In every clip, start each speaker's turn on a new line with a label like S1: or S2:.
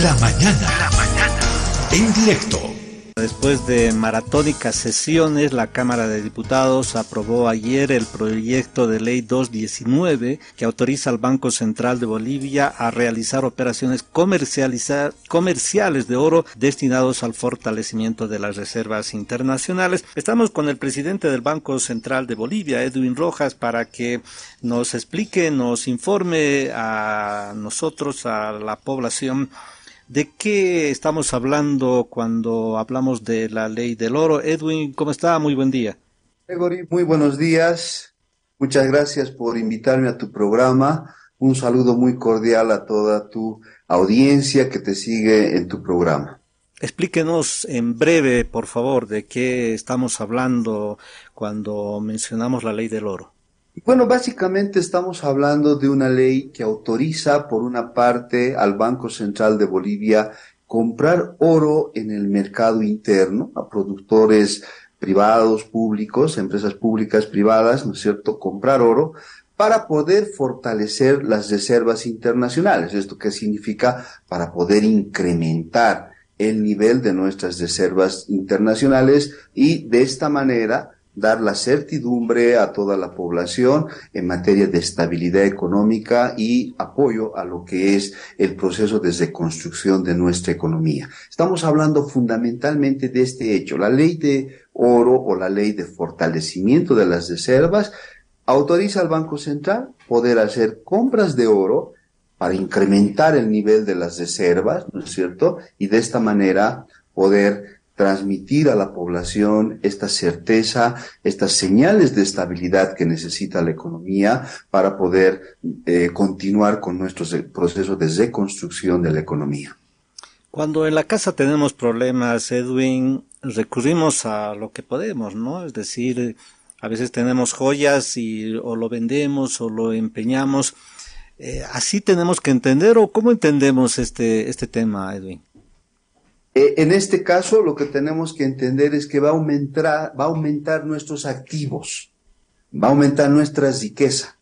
S1: La mañana. La mañana. En directo.
S2: Después de maratónicas sesiones, la Cámara de Diputados aprobó ayer el proyecto de ley 219 que autoriza al Banco Central de Bolivia a realizar operaciones comerciales de oro destinados al fortalecimiento de las reservas internacionales. Estamos con el presidente del Banco Central de Bolivia, Edwin Rojas, para que nos explique, nos informe a nosotros, a la población, ¿De qué estamos hablando cuando hablamos de la ley del oro? Edwin, ¿cómo está? Muy buen día.
S3: Gregory, muy buenos días. Muchas gracias por invitarme a tu programa. Un saludo muy cordial a toda tu audiencia que te sigue en tu programa.
S2: Explíquenos en breve, por favor, de qué estamos hablando cuando mencionamos la ley del oro.
S3: Bueno, básicamente estamos hablando de una ley que autoriza, por una parte, al Banco Central de Bolivia comprar oro en el mercado interno a productores privados, públicos, empresas públicas, privadas, ¿no es cierto?, comprar oro para poder fortalecer las reservas internacionales. ¿Esto qué significa? Para poder incrementar el nivel de nuestras reservas internacionales y de esta manera dar la certidumbre a toda la población en materia de estabilidad económica y apoyo a lo que es el proceso de reconstrucción de nuestra economía. Estamos hablando fundamentalmente de este hecho. La ley de oro o la ley de fortalecimiento de las reservas autoriza al Banco Central poder hacer compras de oro para incrementar el nivel de las reservas, ¿no es cierto? Y de esta manera poder transmitir a la población esta certeza, estas señales de estabilidad que necesita la economía para poder eh, continuar con nuestro proceso de reconstrucción de la economía.
S2: Cuando en la casa tenemos problemas, Edwin, recurrimos a lo que podemos, ¿no? Es decir, a veces tenemos joyas y o lo vendemos o lo empeñamos. Eh, así tenemos que entender o cómo entendemos este, este tema, Edwin.
S3: Eh, en este caso, lo que tenemos que entender es que va a aumentar, va a aumentar nuestros activos, va a aumentar nuestra riqueza,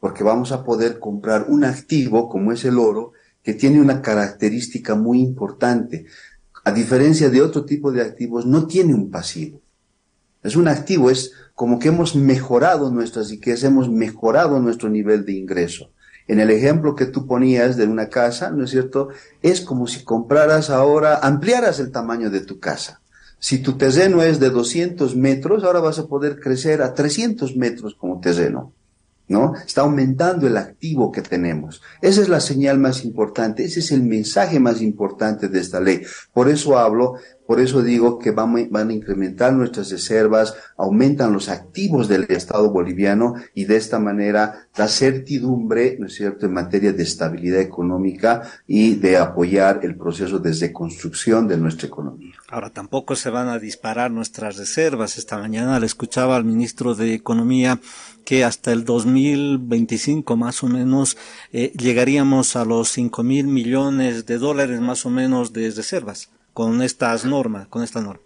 S3: porque vamos a poder comprar un activo como es el oro, que tiene una característica muy importante. A diferencia de otro tipo de activos, no tiene un pasivo. Es un activo, es como que hemos mejorado nuestra riqueza, hemos mejorado nuestro nivel de ingreso. En el ejemplo que tú ponías de una casa, ¿no es cierto? Es como si compraras ahora, ampliaras el tamaño de tu casa. Si tu terreno es de 200 metros, ahora vas a poder crecer a 300 metros como terreno. ¿no? Está aumentando el activo que tenemos. Esa es la señal más importante, ese es el mensaje más importante de esta ley. Por eso hablo, por eso digo que van, van a incrementar nuestras reservas, aumentan los activos del Estado boliviano y de esta manera da certidumbre, ¿no es cierto?, en materia de estabilidad económica y de apoyar el proceso de reconstrucción de nuestra economía.
S2: Ahora tampoco se van a disparar nuestras reservas. Esta mañana le escuchaba al ministro de Economía que hasta el 2025 más o menos eh, llegaríamos a los 5 mil millones de dólares más o menos de reservas con estas normas, con esta norma.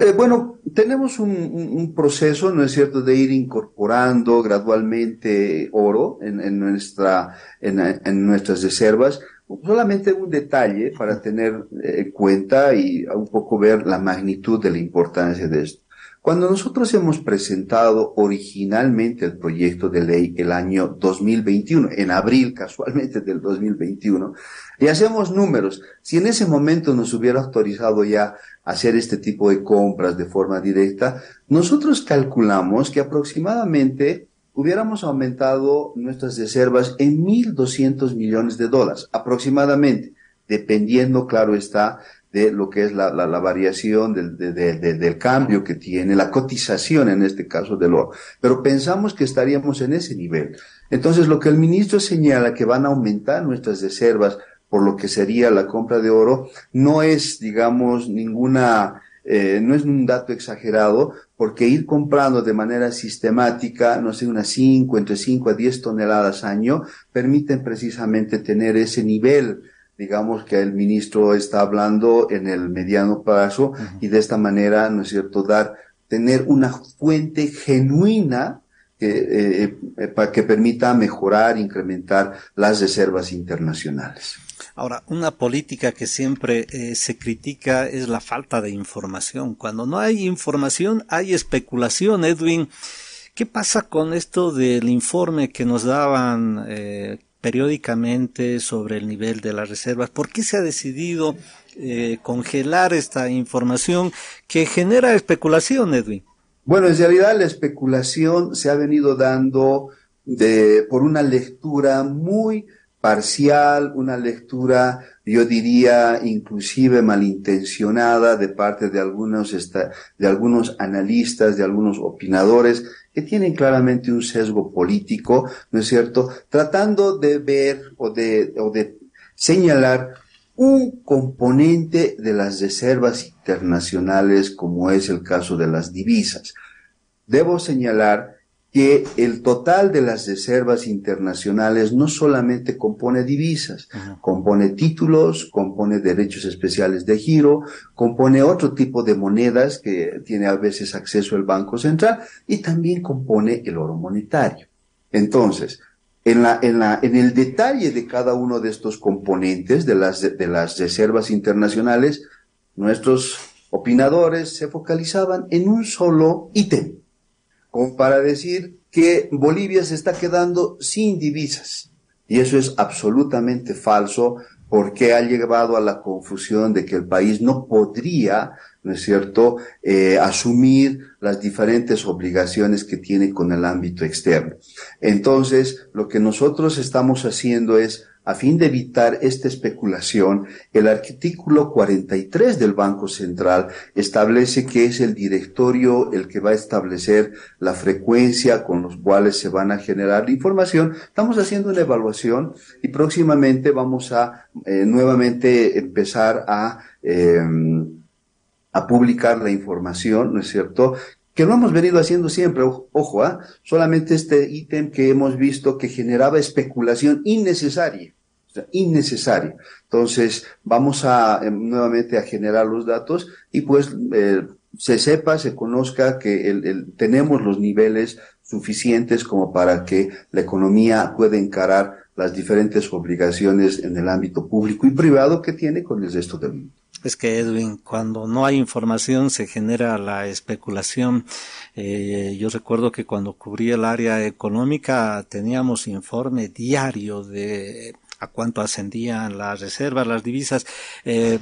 S3: Eh, bueno, tenemos un, proceso, ¿no es cierto?, de ir incorporando gradualmente oro en, nuestra, en, nuestras reservas. Solamente un detalle para tener en eh, cuenta y un poco ver la magnitud de la importancia de esto. Cuando nosotros hemos presentado originalmente el proyecto de ley el año 2021, en abril casualmente del 2021, y hacemos números, si en ese momento nos hubiera autorizado ya hacer este tipo de compras de forma directa, nosotros calculamos que aproximadamente hubiéramos aumentado nuestras reservas en 1.200 millones de dólares, aproximadamente, dependiendo, claro está, de lo que es la, la, la variación del, de, de, del cambio que tiene, la cotización en este caso del oro. Pero pensamos que estaríamos en ese nivel. Entonces, lo que el ministro señala que van a aumentar nuestras reservas por lo que sería la compra de oro, no es, digamos, ninguna, eh, no es un dato exagerado, porque ir comprando de manera sistemática, no sé, unas 5, entre 5 a 10 toneladas año, permiten precisamente tener ese nivel digamos que el ministro está hablando en el mediano plazo y de esta manera, ¿no es cierto?, dar, tener una fuente genuina que, eh, eh, para que permita mejorar, incrementar las reservas internacionales.
S2: Ahora, una política que siempre eh, se critica es la falta de información. Cuando no hay información, hay especulación, Edwin. ¿Qué pasa con esto del informe que nos daban eh, periódicamente sobre el nivel de las reservas? ¿Por qué se ha decidido eh, congelar esta información que genera especulación, Edwin?
S3: Bueno, en realidad la especulación se ha venido dando de, por una lectura muy parcial, una lectura, yo diría, inclusive malintencionada de parte de algunos, de algunos analistas, de algunos opinadores que tienen claramente un sesgo político, ¿no es cierto? Tratando de ver o de, o de señalar un componente de las reservas internacionales como es el caso de las divisas. Debo señalar que el total de las reservas internacionales no solamente compone divisas, compone títulos, compone derechos especiales de giro, compone otro tipo de monedas que tiene a veces acceso el Banco Central y también compone el oro monetario. Entonces, en, la, en, la, en el detalle de cada uno de estos componentes de las, de las reservas internacionales, nuestros opinadores se focalizaban en un solo ítem como para decir que Bolivia se está quedando sin divisas. Y eso es absolutamente falso porque ha llevado a la confusión de que el país no podría, ¿no es cierto?, eh, asumir las diferentes obligaciones que tiene con el ámbito externo. Entonces, lo que nosotros estamos haciendo es a fin de evitar esta especulación, el artículo 43 del Banco Central establece que es el directorio el que va a establecer la frecuencia con los cuales se van a generar la información. Estamos haciendo una evaluación y próximamente vamos a eh, nuevamente empezar a, em, a publicar la información, ¿no es cierto? que lo hemos venido haciendo siempre, ojo, ¿ah? solamente este ítem que hemos visto que generaba especulación innecesaria innecesario. Entonces, vamos a eh, nuevamente a generar los datos y pues eh, se sepa, se conozca que el, tenemos los niveles suficientes como para que la economía pueda encarar las diferentes obligaciones en el ámbito público y privado que tiene con el resto del mundo.
S2: Es que Edwin, cuando no hay información se genera la especulación. Eh, yo recuerdo que cuando cubrí el área económica teníamos informe diario de a cuánto ascendían las reservas, las divisas. Eh,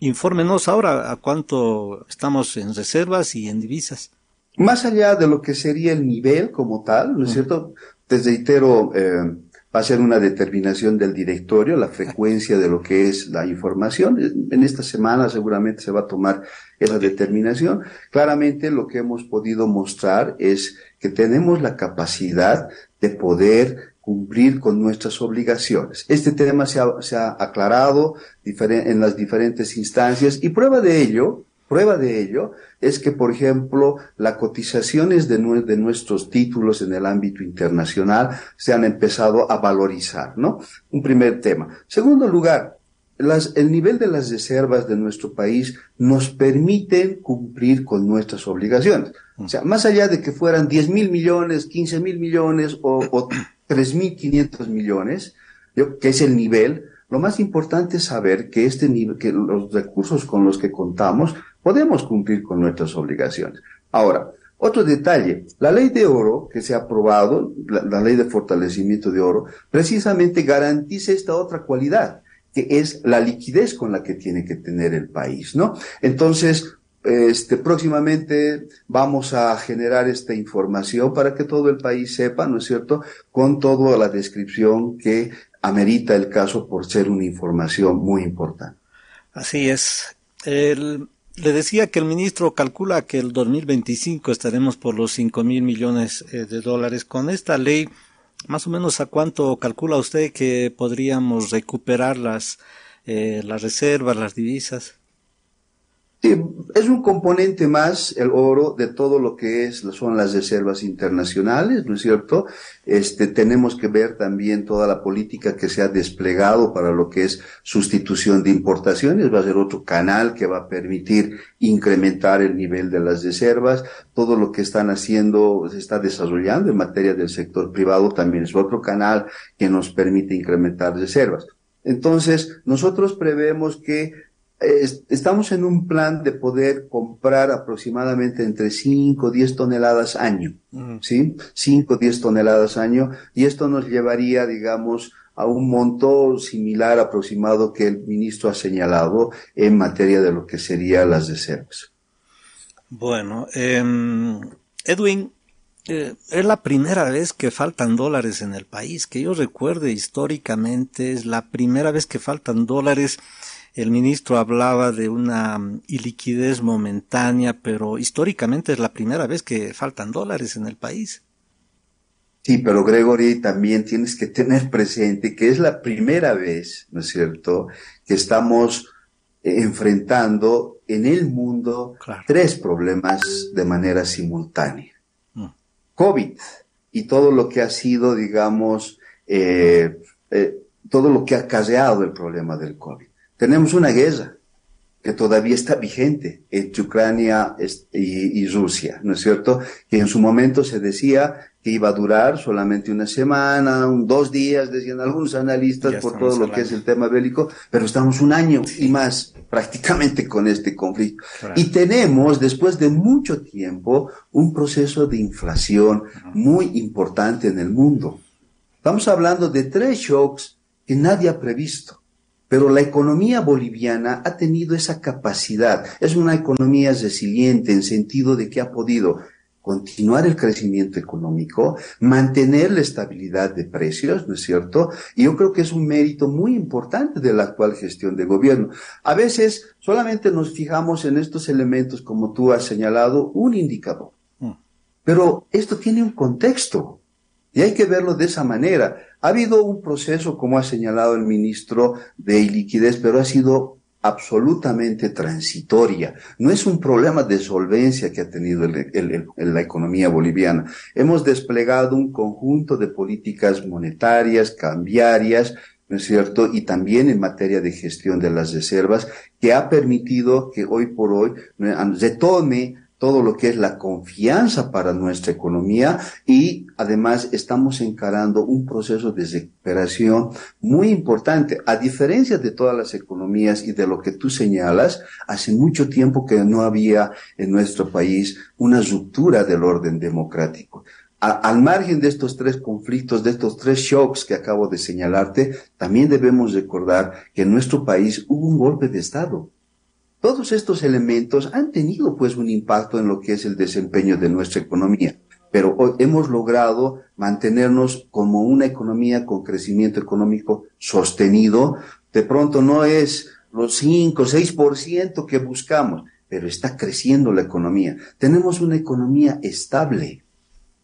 S2: infórmenos ahora a cuánto estamos en reservas y en divisas.
S3: Más allá de lo que sería el nivel como tal, ¿no es cierto? Te reitero, eh, va a ser una determinación del directorio, la frecuencia de lo que es la información. En esta semana seguramente se va a tomar esa determinación. Claramente lo que hemos podido mostrar es que tenemos la capacidad de poder cumplir con nuestras obligaciones. Este tema se ha, aclarado en las diferentes instancias y prueba de ello, prueba de ello es que, por ejemplo, las cotizaciones de, de nuestros títulos en el ámbito internacional se han empezado a valorizar, ¿no? Un primer tema. Segundo lugar, las, el nivel de las reservas de nuestro país nos permiten cumplir con nuestras obligaciones. O sea, más allá de que fueran 10 mil millones, 15 mil millones o, o 3.500 millones, que es el nivel, lo más importante es saber que este nivel, que los recursos con los que contamos, podemos cumplir con nuestras obligaciones. Ahora, otro detalle, la ley de oro que se ha aprobado, la, ley de fortalecimiento de oro, precisamente garantiza esta otra cualidad, que es la liquidez con la que tiene que tener el país, ¿no? Entonces, este, próximamente vamos a generar esta información para que todo el país sepa, ¿no es cierto?, con toda la descripción que amerita el caso por ser una información muy importante.
S2: Así es. le decía que el ministro calcula que el 2025 estaremos por los 5 mil millones eh, de dólares. Con esta ley, más o menos a cuánto calcula usted que podríamos recuperar las, eh, las reservas, las divisas?
S3: Sí, es un componente más el oro de todo lo que es, son las reservas internacionales, ¿no es cierto? Este, tenemos que ver también toda la política que se ha desplegado para lo que es sustitución de importaciones, va a ser otro canal que va a permitir incrementar el nivel de las reservas, todo lo que están haciendo, se está desarrollando en materia del sector privado también es otro canal que nos permite incrementar reservas. Entonces, nosotros prevemos que estamos en un plan de poder comprar aproximadamente entre 5 o 10 toneladas año, ¿sí? 5 o 10 toneladas año, y esto nos llevaría, digamos, a un monto similar aproximado que el ministro ha señalado en materia de lo que serían las reservas.
S2: Bueno, em, Edwin, eh, es la primera vez que faltan dólares en el país, que yo recuerde históricamente, es la primera vez que faltan dólares el ministro hablaba de una mm, iliquidez momentánea, pero históricamente es la primera vez que faltan dólares en el país.
S3: Sí, pero Gregory, también tienes que tener presente que es la primera vez, ¿no es cierto?, que estamos eh, enfrentando en el mundo tres problemas de manera simultánea. Mm. COVID y todo lo que ha sido, digamos, eh, eh, todo lo que ha acarreado el problema del COVID. Tenemos una guerra que todavía está vigente entre Ucrania y, Rusia, ¿no es cierto? Que en su momento se decía que iba a durar solamente una semana, un, dos días, decían algunos analistas por todo lo que es el tema bélico, pero estamos un año y más prácticamente con este conflicto. Y tenemos, después de mucho tiempo, un proceso de inflación muy importante en el mundo. Estamos hablando de tres shocks que nadie ha previsto. Pero la economía boliviana ha tenido esa capacidad. Es una economía resiliente en sentido de que ha podido continuar el crecimiento económico, mantener la estabilidad de precios, ¿no es cierto? Y yo creo que es un mérito muy importante de la actual gestión de gobierno. A veces solamente nos fijamos en estos elementos, como tú has señalado, un indicador. Mm. Pero esto tiene un contexto. Y hay que verlo de esa manera. Ha habido un proceso, como ha señalado el ministro, de iliquidez, pero ha sido absolutamente transitoria. No es un problema de solvencia que ha tenido la economía boliviana. Hemos desplegado un conjunto de políticas monetarias, cambiarias, ¿no es cierto? Y también en materia de gestión de las reservas, que ha permitido que hoy por hoy retome todo lo que es la confianza para nuestra economía y además estamos encarando un proceso de recuperación muy importante. A diferencia de todas las economías y de lo que tú señalas, hace mucho tiempo que no había en nuestro país una ruptura del orden democrático. al margen de estos tres conflictos, de estos tres shocks que acabo de señalarte, también debemos recordar que en nuestro país hubo un golpe de Estado todos estos elementos han tenido pues un impacto en lo que es el desempeño de nuestra economía, pero hoy hemos logrado mantenernos como una economía con crecimiento económico sostenido. De pronto no es los 5, 6% que buscamos, pero está creciendo la economía. Tenemos una economía estable.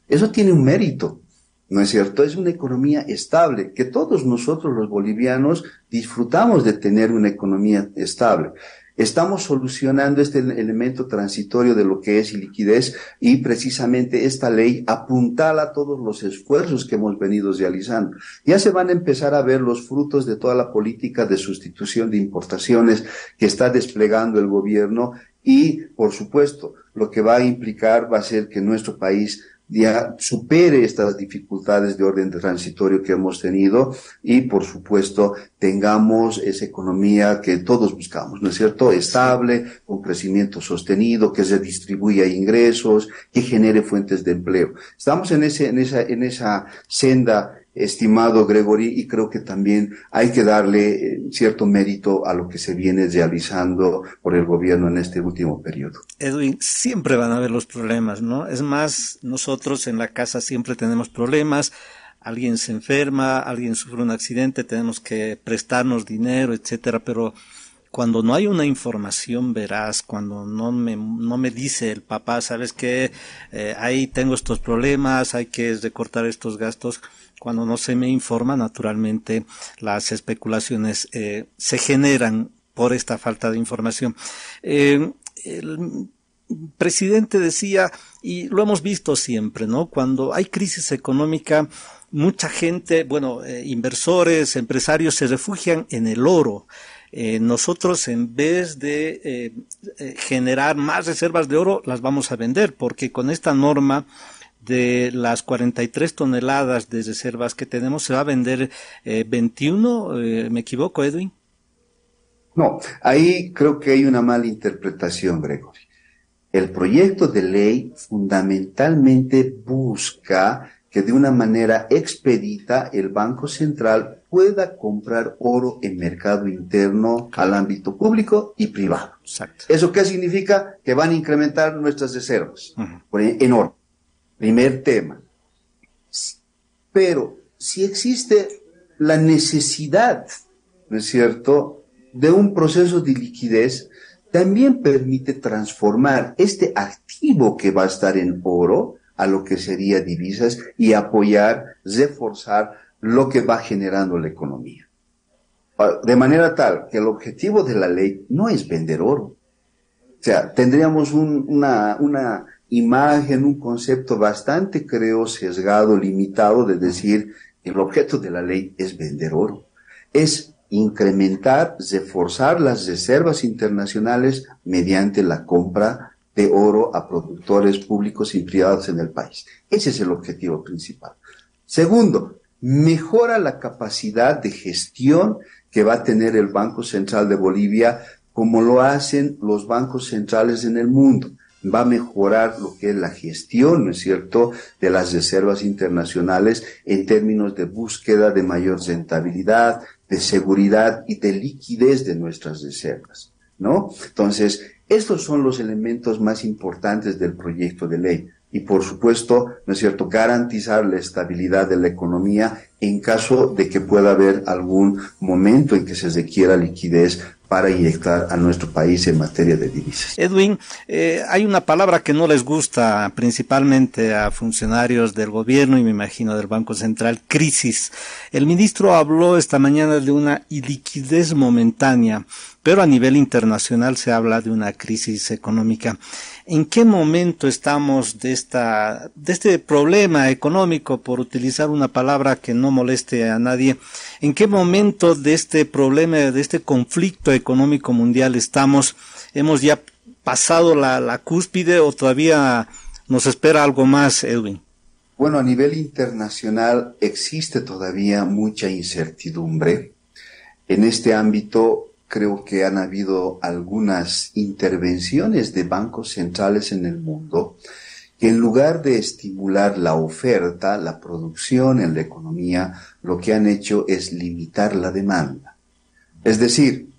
S3: Eso tiene un mérito. ¿No es cierto? Es una economía estable, que todos nosotros los bolivianos disfrutamos de tener una economía estable. Estamos solucionando este elemento transitorio de lo que es liquidez y precisamente esta ley apuntala todos los esfuerzos que hemos venido realizando. Ya se van a empezar a ver los frutos de toda la política de sustitución de importaciones que está desplegando el gobierno y, por supuesto, lo que va a implicar va a ser que nuestro país ya supere estas dificultades de orden transitorio que hemos tenido y, por supuesto, tengamos esa economía que todos buscamos, ¿no es cierto? Estable, con crecimiento sostenido, que se distribuya ingresos, que genere fuentes de empleo. Estamos en ese, en esa, en esa senda estimado Gregory, y creo que también hay que darle eh, cierto mérito a lo que se viene realizando por el gobierno en este último periodo.
S2: Edwin, siempre van a haber los problemas, ¿no? Es más, nosotros en la casa siempre tenemos problemas, alguien se enferma, alguien sufre un accidente, tenemos que prestarnos dinero, etcétera, pero cuando no hay una información veraz, cuando no me, no me dice el papá, sabes que eh, ahí tengo estos problemas, hay que recortar estos gastos, cuando no se me informa, naturalmente las especulaciones eh, se generan por esta falta de información. Eh, el presidente decía, y lo hemos visto siempre, ¿no? Cuando hay crisis económica, mucha gente, bueno, eh, inversores, empresarios se refugian en el oro. nosotros en vez de generar más reservas de oro, las vamos a vender, porque con esta norma de las 43 toneladas de reservas que tenemos, se va a vender 21, eh, ¿me equivoco, Edwin?
S3: No, ahí creo que hay una mala interpretación, Gregory. El proyecto de ley fundamentalmente busca que de una manera expedita el Banco Central pueda comprar oro en mercado interno al ámbito público y privado. Exacto. ¿Eso qué significa? Que van a incrementar nuestras reservas en oro. Primer tema. Pero si existe la necesidad, ¿no es cierto?, de un proceso de liquidez, también permite transformar este activo que va a estar en oro a lo que sería divisas y apoyar, reforzar lo que va generando la economía. Ah, de manera tal que el objetivo de la ley no es vender oro. O sea, tendríamos una, una imagen, un concepto bastante, creo, sesgado, limitado de decir el objeto de la ley es vender oro. Es incrementar, reforzar las reservas internacionales mediante la compra de oro a productores públicos y privados en el país. Ese es el objetivo principal. Segundo, mejora la capacidad de gestión que va a tener el Banco Central de Bolivia como lo hacen los bancos centrales en el mundo. Va a mejorar lo que es la gestión, ¿no es cierto?, de las reservas internacionales en términos de búsqueda de mayor rentabilidad, de seguridad y de liquidez de nuestras reservas, ¿no? Entonces, estos son los elementos más importantes del proyecto de ley. Y por supuesto, ¿no es cierto?, garantizar la estabilidad de la economía en caso de que pueda haber algún momento en que se requiera liquidez para inyectar a nuestro país en materia de divisas.
S2: Edwin, eh, hay una palabra que no les gusta principalmente a funcionarios del gobierno y me imagino del Banco Central, crisis. El ministro habló esta mañana de una iliquidez momentánea, pero a nivel internacional se habla de una crisis económica. ¿En qué momento estamos de esta, de este problema económico, por utilizar una palabra que no moleste a nadie? ¿En qué momento de este problema, de este conflicto económico mundial estamos? ¿Hemos ya pasado la, la cúspide o todavía nos espera algo más, Edwin?
S3: Bueno, a nivel internacional existe todavía mucha incertidumbre. En este ámbito creo que han habido algunas intervenciones de bancos centrales en el mundo que en lugar de estimular la oferta, la producción en la economía, lo que han hecho es limitar la demanda. Es decir,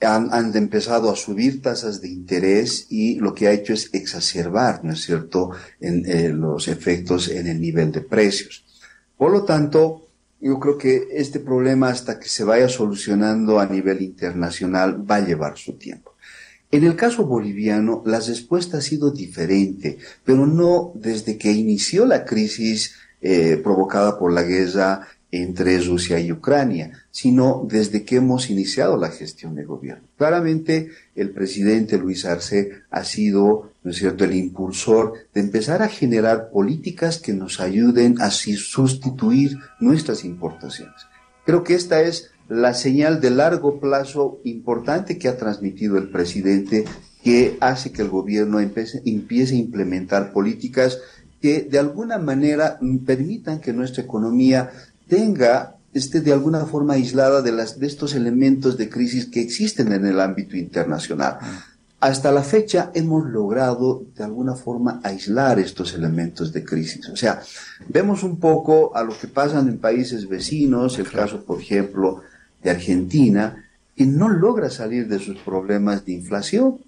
S3: han, empezado a subir tasas de interés y lo que ha hecho es exacerbar, ¿no es cierto?, en, eh, los efectos en el nivel de precios. Por lo tanto, yo creo que este problema hasta que se vaya solucionando a nivel internacional va a llevar su tiempo. En el caso boliviano, la respuesta ha sido diferente, pero no desde que inició la crisis eh, provocada por la guerra entre Rusia y Ucrania, sino desde que hemos iniciado la gestión de gobierno. Claramente, el presidente Luis Arce ha sido, ¿no es cierto?, el impulsor de empezar a generar políticas que nos ayuden a sustituir nuestras importaciones. Creo que esta es la señal de largo plazo importante que ha transmitido el presidente que hace que el gobierno empiece, a implementar políticas que de alguna manera permitan que nuestra economía tenga esté de alguna forma aislada de, las, de estos elementos de crisis que existen en el ámbito internacional. Hasta la fecha hemos logrado de alguna forma aislar estos elementos de crisis. O sea, vemos un poco a lo que pasa en países vecinos, el caso, por ejemplo, de Argentina, que no logra salir de sus problemas de inflación,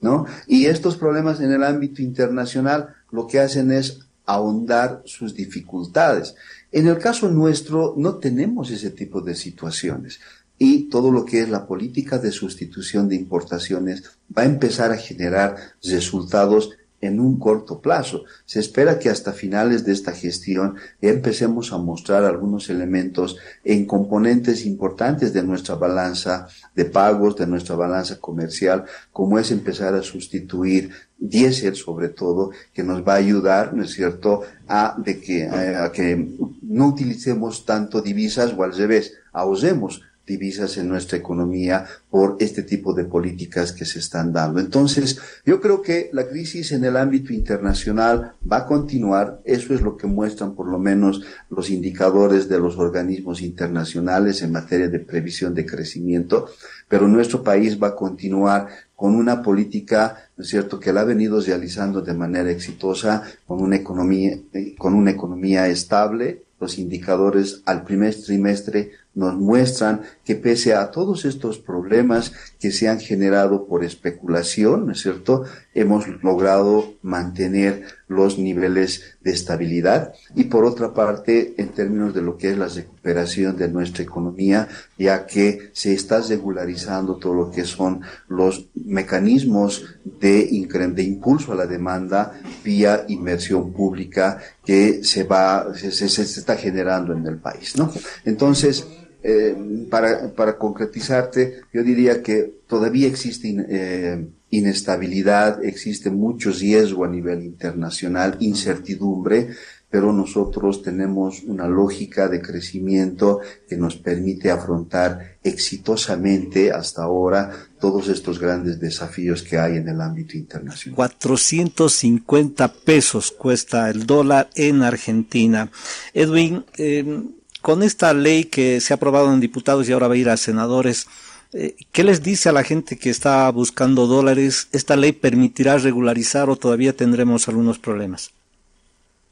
S3: ¿no? Y estos problemas en el ámbito internacional lo que hacen es ahondar sus dificultades. En el caso nuestro no tenemos ese tipo de situaciones y todo lo que es la política de sustitución de importaciones va a empezar a generar resultados en un corto plazo. Se espera que hasta finales de esta gestión empecemos a mostrar algunos elementos en componentes importantes de nuestra balanza de pagos, de nuestra balanza comercial, como es empezar a sustituir diésel sobre todo, que nos va a ayudar, ¿no es cierto?, a, de que, a que no utilicemos tanto divisas o al revés, ahorremos divisas en nuestra economía por este tipo de políticas que se están dando. Entonces, yo creo que la crisis en el ámbito internacional va a continuar. Eso es lo que muestran por lo menos los indicadores de los organismos internacionales en materia de previsión de crecimiento. Pero nuestro país va a continuar con una política, ¿no es cierto?, que la ha venido realizando de manera exitosa, con una economía, con una economía estable, los indicadores al primer trimestre nos muestran que pese a todos estos problemas que se han generado por especulación, ¿no es cierto?, hemos logrado mantener los niveles de estabilidad y por otra parte, en términos de lo que es la recuperación de nuestra economía, ya que se está regularizando todo lo que son los mecanismos de, de impulso a la demanda vía inversión pública que se va, se, se está generando en el país, ¿no? Entonces, eh, para, para, concretizarte, yo diría que todavía existe eh, inestabilidad, existe mucho riesgo a nivel internacional, incertidumbre, pero nosotros tenemos una lógica de crecimiento que nos permite afrontar exitosamente hasta ahora todos estos grandes desafíos que hay en el ámbito internacional.
S2: 450 pesos cuesta el dólar en Argentina. Edwin, eh, con esta ley que se ha aprobado en diputados y ahora va a ir a senadores, eh, ¿qué les dice a la gente que está buscando dólares? ¿Esta ley permitirá regularizar o todavía tendremos algunos problemas?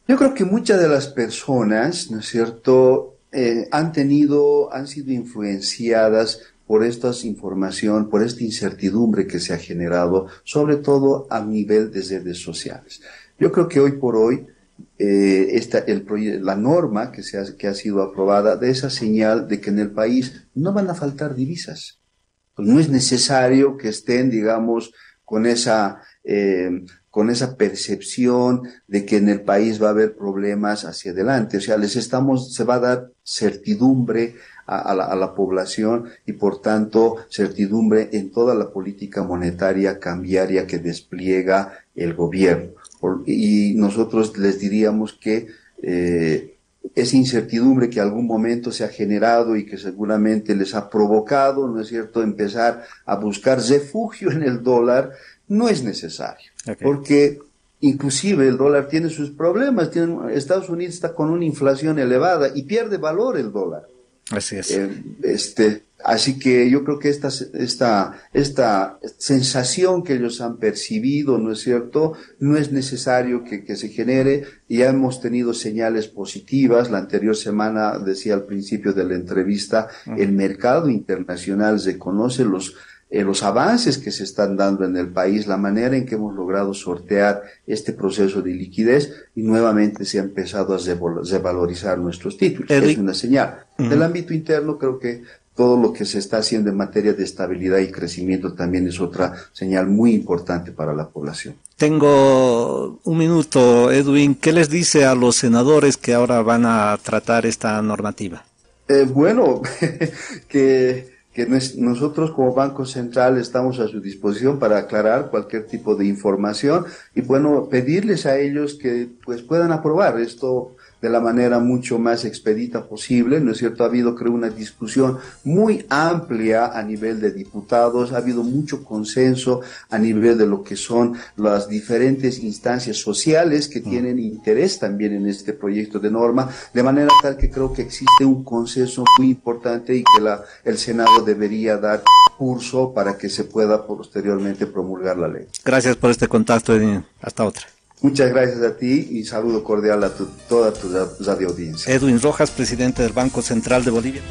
S3: Yo creo que muchas de las personas, ¿no es cierto?, eh, han tenido, han sido influenciadas por esta información, por esta incertidumbre que se ha generado, sobre todo a nivel de redes sociales. Yo creo que hoy por hoy eh, esta, el, la norma que, se ha, que ha sido aprobada de esa señal de que en el país no van a faltar divisas. Pues no es necesario que estén, digamos, con esa, eh, con esa percepción de que en el país va a haber problemas hacia adelante. O sea, les estamos, se va a dar certidumbre a, la, a, la, población y por tanto certidumbre en toda la política monetaria cambiaria que despliega el gobierno y nosotros les diríamos que eh, esa incertidumbre que algún momento se ha generado y que seguramente les ha provocado, ¿no es cierto?, empezar a buscar refugio en el dólar, no es necesario. Porque inclusive el dólar tiene sus problemas, tiene, Estados Unidos está con una inflación elevada y pierde valor el dólar.
S2: Así es.
S3: Eh, este, Así que yo creo que esta, esta, esta sensación que ellos han percibido, ¿no es cierto?, no es necesario que, que se genere. Ya hemos tenido señales positivas. La anterior semana decía al principio de la entrevista, el mercado internacional reconoce los, eh, los avances que se están dando en el país, la manera en que hemos logrado sortear este proceso de liquidez y nuevamente se ha empezado a revalorizar nuestros títulos. Es una señal. Del ámbito interno creo que todo lo que se está haciendo en materia de estabilidad y crecimiento también es otra señal muy importante para la población.
S2: Tengo un minuto, Edwin. ¿Qué les dice a los senadores que ahora van a tratar esta normativa?
S3: Eh, bueno, que, que nosotros como Banco Central estamos a su disposición para aclarar cualquier tipo de información y bueno, pedirles a ellos que pues puedan aprobar esto de la manera mucho más expedita posible, ¿no es cierto? Ha habido, creo, una discusión muy amplia a nivel de diputados, ha habido mucho consenso a nivel de lo que son las diferentes instancias sociales que mm. tienen interés también en este proyecto de norma, de manera tal que creo que existe un consenso muy importante y que la, el Senado debería dar curso para que se pueda posteriormente promulgar la ley.
S2: Gracias por este contacto, Edwin. Hasta otra.
S3: Muchas gracias a ti y saludo cordial a toda tu radio audiencia.
S2: Edwin Rojas, presidente del Banco Central de Bolivia.